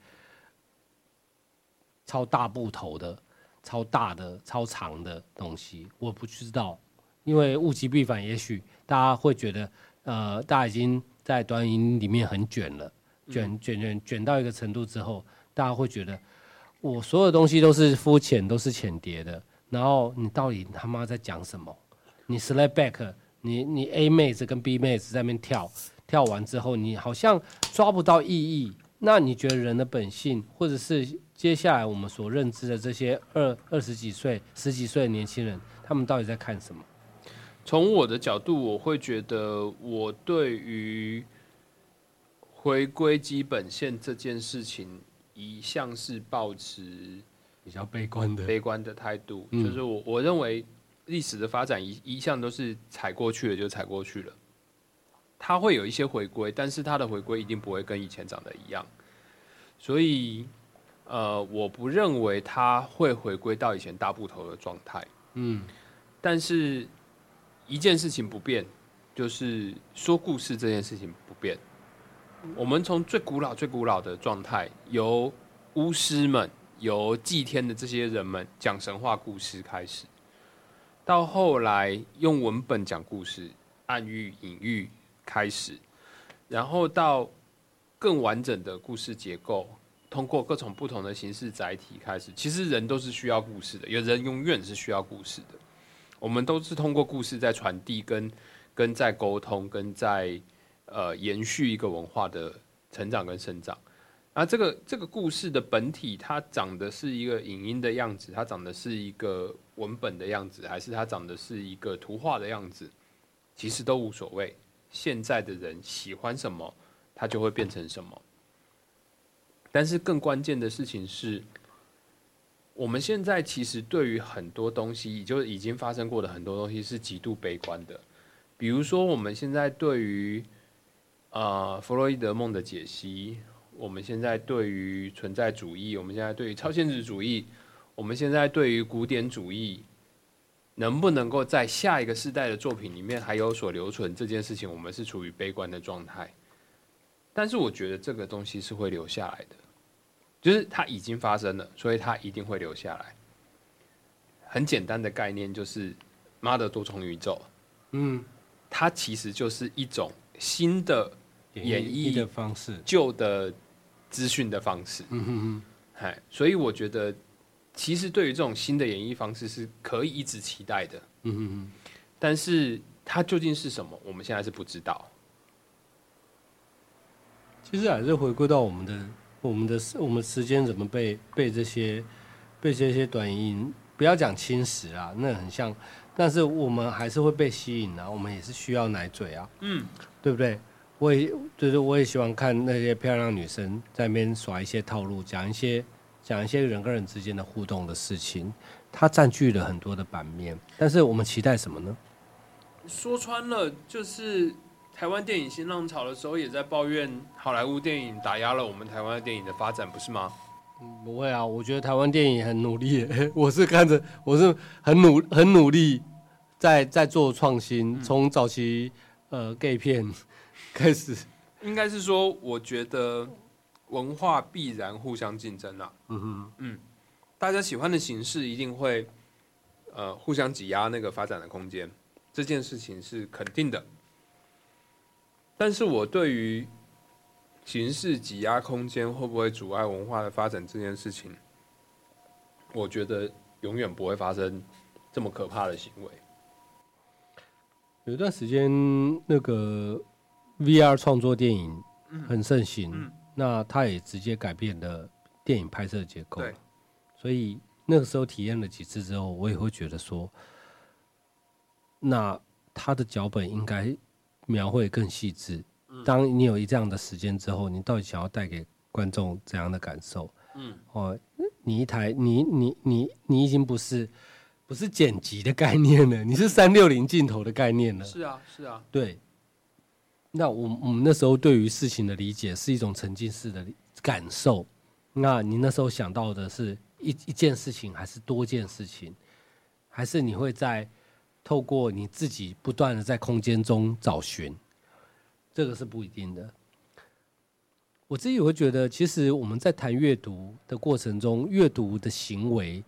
超大部头的、超大的、超长的东西，我不知道，因为物极必反，也许大家会觉得，呃，大家已经在短影里面很卷了，卷卷卷卷到一个程度之后，大家会觉得我所有东西都是肤浅，都是浅碟的，然后你到底他妈在讲什么？你 slap back，你你 A 妹子跟 B 妹子在那边跳，跳完之后你好像抓不到意义。那你觉得人的本性，或者是接下来我们所认知的这些二二十几岁、十几岁的年轻人，他们到底在看什么？从我的角度，我会觉得我对于回归基本线这件事情，一向是保持比较悲观的，悲观的态度。嗯就是我我认为历史的发展一一向都是踩过去了就踩过去了，它会有一些回归，但是它的回归一定不会跟以前长得一样。所以，呃，我不认为它会回归到以前大部头的状态。嗯但是一件事情不变，就是说故事这件事情不变。我们从最古老、最古老的状态，由巫师们、由祭天的这些人们讲神话故事开始，到后来用文本讲故事、暗喻、隐喻开始，然后到更完整的故事结构，通过各种不同的形式载体开始。其实人都是需要故事的，有人永远是需要故事的。我们都是通过故事在传递、跟跟在沟通、跟在呃延续一个文化的成长跟生长。啊，这个这个故事的本体，它长的是一个影音的样子，它长的是一个文本的样子，还是它长的是一个图画的样子，其实都无所谓。现在的人喜欢什么，它就会变成什么。但是更关键的事情是，我们现在其实对于很多东西，就是已经发生过的很多东西是极度悲观的。比如说，我们现在对于呃弗洛伊德梦的解析，我们现在对于存在主义，我们现在对于超现实主义，我们现在对于古典主义，能不能够在下一个世代的作品里面还有所留存这件事情，我们是处于悲观的状态。但是我觉得这个东西是会留下来的，就是它已经发生了，所以它一定会留下来。很简单的概念就是妈的多重宇宙，嗯，它其实就是一种新的演绎的方式，旧的资讯的方式。嗯哼哼，嗨，所以我觉得，其实对于这种新的演绎方式是可以一直期待的，嗯哼哼，但是它究竟是什么，我们现在是不知道。其实还是回归到我们的我们的我们时间怎么被被这些被这些短音，不要讲侵蚀啊，那很像，但是我们还是会被吸引啊，我们也是需要奶嘴啊，嗯，对不对？我也就是我也喜欢看那些漂亮女生在那边耍一些套路，讲一些讲一些人跟人之间的互动的事情，它占据了很多的版面。但是我们期待什么呢？说穿了，就是台湾电影新浪潮的时候，也在抱怨好莱坞电影打压了我们台湾的电影的发展，不是吗？不会啊，我觉得台湾电影很努力，我是看着我是很努很努力在在做创新，从早期呃 gay 片开始，应该是说，我觉得文化必然互相竞争啊。嗯哼，大家喜欢的形式一定会呃互相挤压那个发展的空间，这件事情是肯定的。但是我对于形式挤压空间会不会阻碍文化的发展这件事情，我觉得永远不会发生这么可怕的行为。有一段时间那个 VR 创作电影很盛行，嗯。那它也直接改变了电影拍摄结构，对，所以那个时候体验了几次之后，我也会觉得说，那他的脚本应该描绘更细致。嗯。当你有一这样的时间之后，你到底想要带给观众怎样的感受？嗯，哦，你一台你你你你已经不是不是剪辑的概念了，你是三六零镜头的概念了。是啊，是啊，对，那我我们那时候对于事情的理解是一种沉浸式的感受。那你那时候想到的是一一件事情，还是多件事情，还是你会在透过你自己不断的在空间中找寻，这个是不一定的。我自己会觉得，其实我们在谈阅读的过程中，阅读的行为，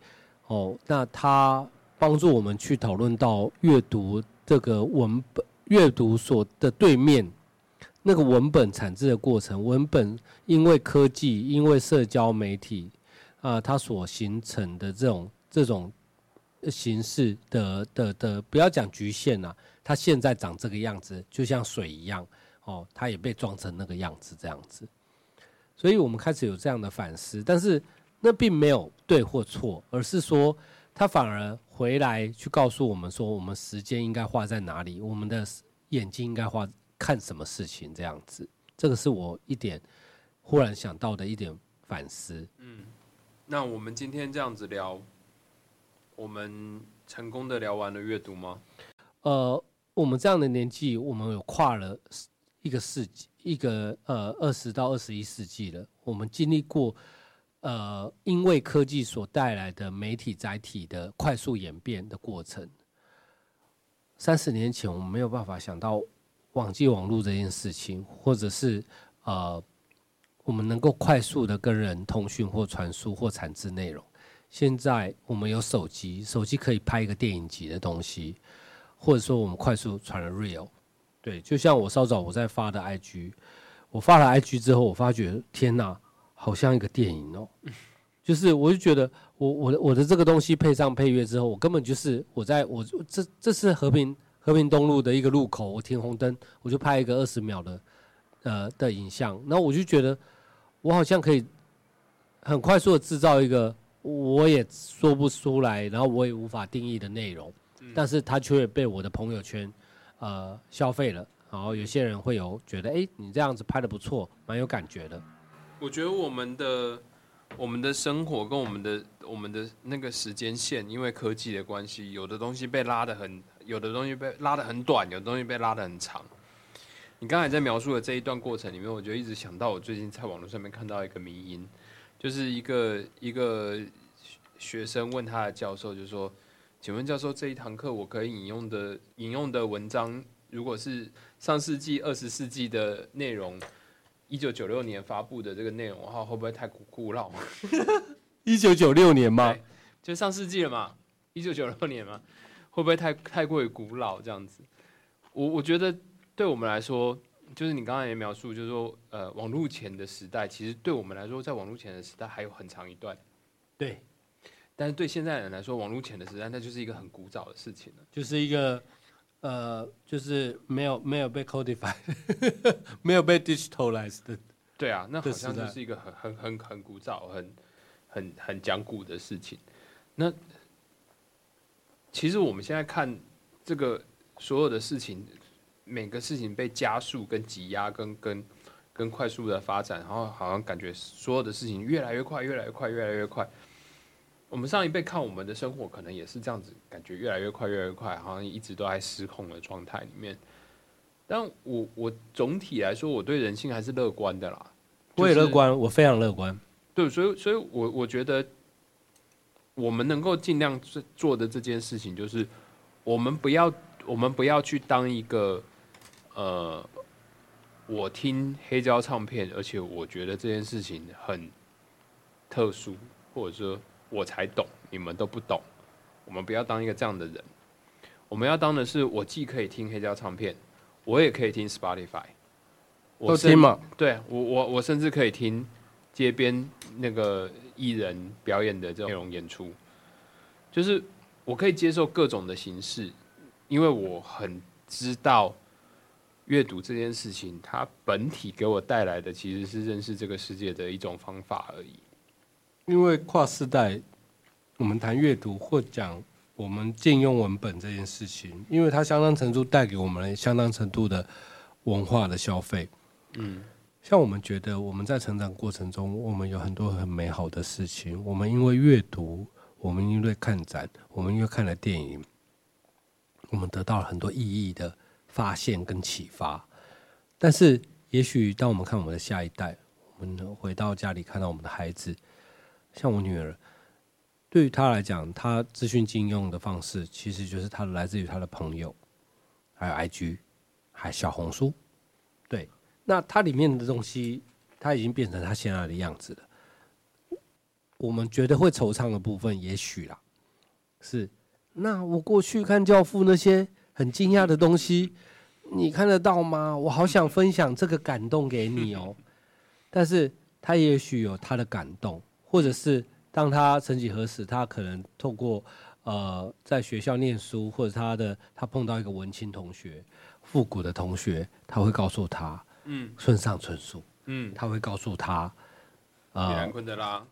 哦，那它帮助我们去讨论到阅读这个文本，阅读所的对面那个文本产制的过程，文本因为科技，因为社交媒体啊，它所形成的这种这种形式的的的，不要讲局限了，它现在长这个样子，就像水一样，哦，它也被装成那个样子，这样子。所以我们开始有这样的反思，但是那并没有对或错，而是说他反而回来去告诉我们说，我们时间应该花在哪里，我们的眼睛应该花看什么事情，这样子。这个是我一点忽然想到的一点反思。嗯，那我们今天这样子聊，我们成功的聊完了阅读吗？呃，我们这样的年纪，我们有跨了一个世纪。一个呃，二十到二十一世纪了，我们经历过呃，因为科技所带来的媒体载体的快速演变的过程。三十年前，我们没有办法想到网际网络这件事情，或者是呃，我们能够快速的跟人通讯或传输或产制内容。现在我们有手机，手机可以拍一个电影级的东西，或者说我们快速传了 real。对，就像我稍早我在发的 IG，我发了 IG 之后，我发觉天哪，好像一个电影哦。就是我就觉得，我我的我的这个东西配上配乐之后，我根本就是我在我这这是和平和平东路的一个路口，我停红灯，我就拍一个二十秒的呃的影像，然后我就觉得我好像可以很快速的制造一个我也说不出来，然后我也无法定义的内容，但是它却被我的朋友圈。呃，消费了，然后有些人会有觉得，哎，你这样子拍的不错，蛮有感觉的。我觉得我们的我们的生活跟我们的我们的那个时间线，因为科技的关系，有的东西被拉的很，有的东西被拉的很短，有的东西被拉的很长。你刚才在描述的这一段过程里面，我就一直想到我最近在网络上面看到一个迷音，就是一个一个学生问他的教授，就说。请问教授，这一堂课我可以引用的引用的文章，如果是上世纪二十世纪的内容，一九九六年发布的这个内容的话，会不会太古古老？一九九六年吗？就上世纪了嘛，一九九六年嘛，会不会太太过于古老？这样子，我我觉得对我们来说，就是你刚才也描述，就是说，呃，网络前的时代，其实对我们来说，在网络前的时代还有很长一段。对。但是对现在人来说，网络前的时代，那就是一个很古早的事情了，就是一个呃，就是没有没有被 codified，没有被 digitalized 的。对啊，那好像就是一个很很很很古早、很很很讲古的事情。那其实我们现在看这个所有的事情，每个事情被加速、跟挤压、跟跟跟快速的发展，然后好像感觉所有的事情越来越快、越来越快、越来越快。我们上一辈看我们的生活，可能也是这样子，感觉越来越快，越来越快，好像一直都在失控的状态里面。但我我总体来说，我对人性还是乐观的啦。我也乐观，我非常乐观。对，所以，所以我我觉得，我们能够尽量做做的这件事情，就是我们不要，我们不要去当一个，呃，我听黑胶唱片，而且我觉得这件事情很特殊，或者说。我才懂，你们都不懂。我们不要当一个这样的人。我们要当的是，我既可以听黑胶唱片，我也可以听 Spotify。我听嘛？对我，我我甚至可以听街边那个艺人表演的这种内容演出。就是我可以接受各种的形式，因为我很知道阅读这件事情，它本体给我带来的其实是认识这个世界的一种方法而已。因为跨世代，我们谈阅读或讲我们禁用文本这件事情，因为它相当程度带给我们相当程度的文化的消费。嗯，像我们觉得我们在成长过程中，我们有很多很美好的事情。我们因为阅读，我们因为看展，我们因为看了电影，我们得到了很多意义的发现跟启发。但是，也许当我们看我们的下一代，我们回到家里看到我们的孩子。像我女儿，对于她来讲，她资讯禁用的方式，其实就是她来自于她的朋友，还有 IG，还有小红书。对，那它里面的东西，它已经变成她现在的样子了。我们觉得会惆怅的部分，也许啦，是那我过去看《教父》那些很惊讶的东西，你看得到吗？我好想分享这个感动给你哦。但是他也许有他的感动，或者是当他曾几何时，他可能透过呃在学校念书，或者他的他碰到一个文青同学、复古的同学，他会告诉他，嗯村上春树，嗯，他会告诉他，啊呃兰，昆德拉，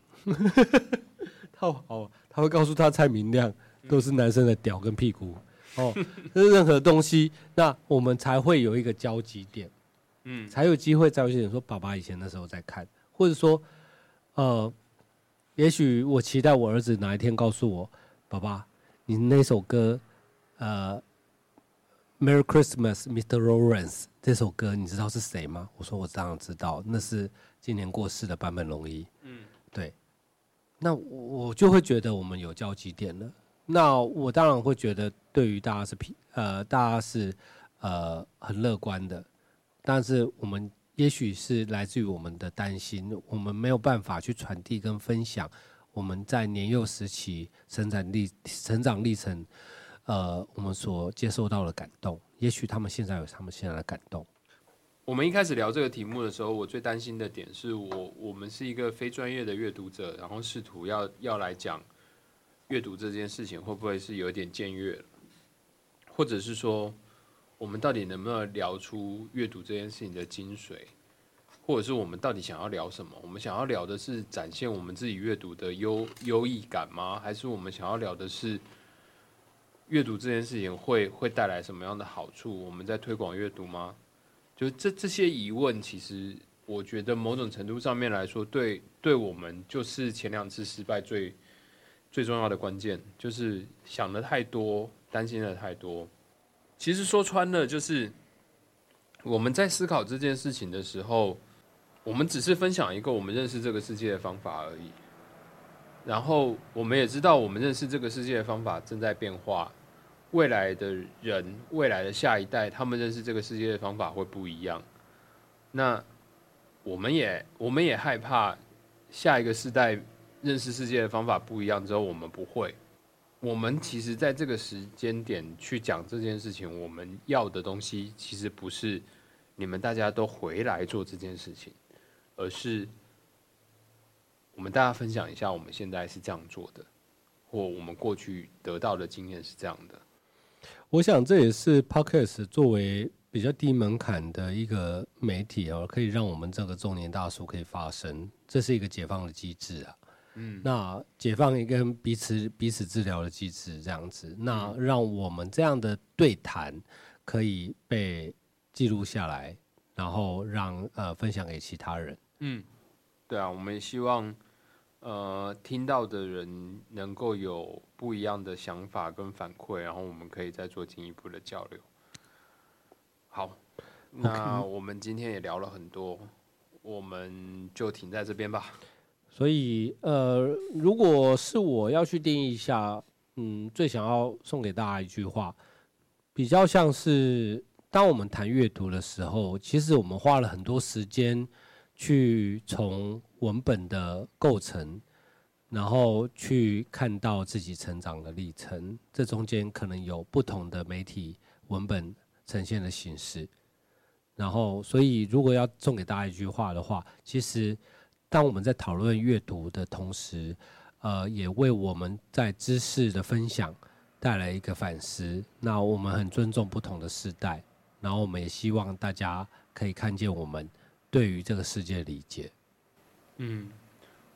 他哦，他会告诉他蔡明亮都是男生的屌跟屁股哦，这任何东西，那我们才会有一个交集点。嗯。才有机会在有些人说爸爸以前那时候在看，或者说，呃，也许我期待我儿子哪一天告诉我，爸爸，你那首歌，呃，Merry Christmas, Mr. Lawrence 这首歌你知道是谁吗？我说我当然知道，那是今年过世的版本龙一。嗯对，那我我就会觉得我们有交集点了。那我当然会觉得，对于大家是平呃，大家是呃很乐观的，但是我们也许是来自于我们的担心，我们没有办法去传递跟分享我们在年幼时期成长历成长历程，呃，我们所接受到的感动。也许他们现在有他们现在的感动。我们一开始聊这个题目的时候，我最担心的点是我我们是一个非专业的阅读者，然后试图要要来讲阅读这件事情，会不会是有点僭越？或者是说，我们到底能不能聊出阅读这件事情的精髓？或者是我们到底想要聊什么？我们想要聊的是展现我们自己阅读的优优异感吗？还是我们想要聊的是阅读这件事情会会带来什么样的好处？我们在推广阅读吗？就这这些疑问，其实我觉得某种程度上面来说，对对我们就是前两次失败最最重要的关键，就是想的太多，担心的太多。其实说穿了，就是我们在思考这件事情的时候，我们只是分享一个我们认识这个世界的方法而已。然后我们也知道，我们认识这个世界的方法正在变化，未来的人，未来的下一代，他们认识这个世界的方法会不一样。那我们也我们也害怕下一个世代认识世界的方法不一样之后，我们不会。我们其实在这个时间点去讲这件事情，我们要的东西其实不是你们大家都回来做这件事情，而是我们大家分享一下我们现在是这样做的，或我们过去得到的经验是这样的。我想这也是 Podcast 作为比较低门槛的一个媒体哦，可以让我们这个中年大叔可以发声，这是一个解放的机制啊。嗯，那解放一个彼此彼此治疗的机制，这样子，那让我们这样的对谈可以被记录下来，然后让呃分享给其他人。嗯，对啊，我们希望呃听到的人能够有不一样的想法跟反馈，然后我们可以再做进一步的交流。好，那我们今天也聊了很多，我们就停在这边吧。所以呃，如果是我要去定义一下，嗯，最想要送给大家一句话，比较像是当我们谈阅读的时候，其实我们花了很多时间去从文本的构成，然后去看到自己成长的历程。这中间可能有不同的媒体文本呈现的形式。然后，所以如果要送给大家一句话的话，其实当我们在讨论阅读的同时，呃，也为我们在知识的分享带来一个反思。那我们很尊重不同的时代，然后我们也希望大家可以看见我们对于这个世界理解。嗯，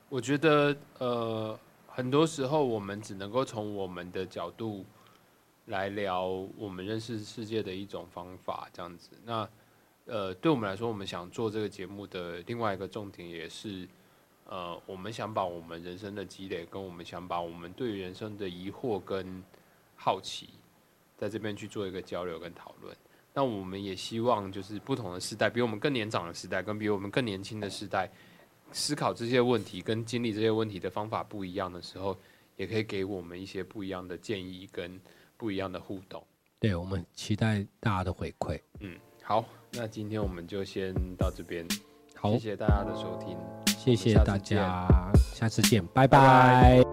我觉得呃，很多时候我们只能够从我们的角度来聊我们认识世界的一种方法，这样子。那呃，对我们来说，我们想做这个节目的另外一个重点也是，呃，我们想把我们人生的积累，跟我们想把我们对于人生的疑惑跟好奇，在这边去做一个交流跟讨论。那我们也希望，就是不同的时代，比我们更年长的时代，跟比我们更年轻的时代，思考这些问题跟经历这些问题的方法不一样的时候，也可以给我们一些不一样的建议跟不一样的互动。对我们期待大家的回馈。嗯，好，那今天我们就先到这边，好谢，谢大家的收听，谢谢大家，下次见，拜拜拜拜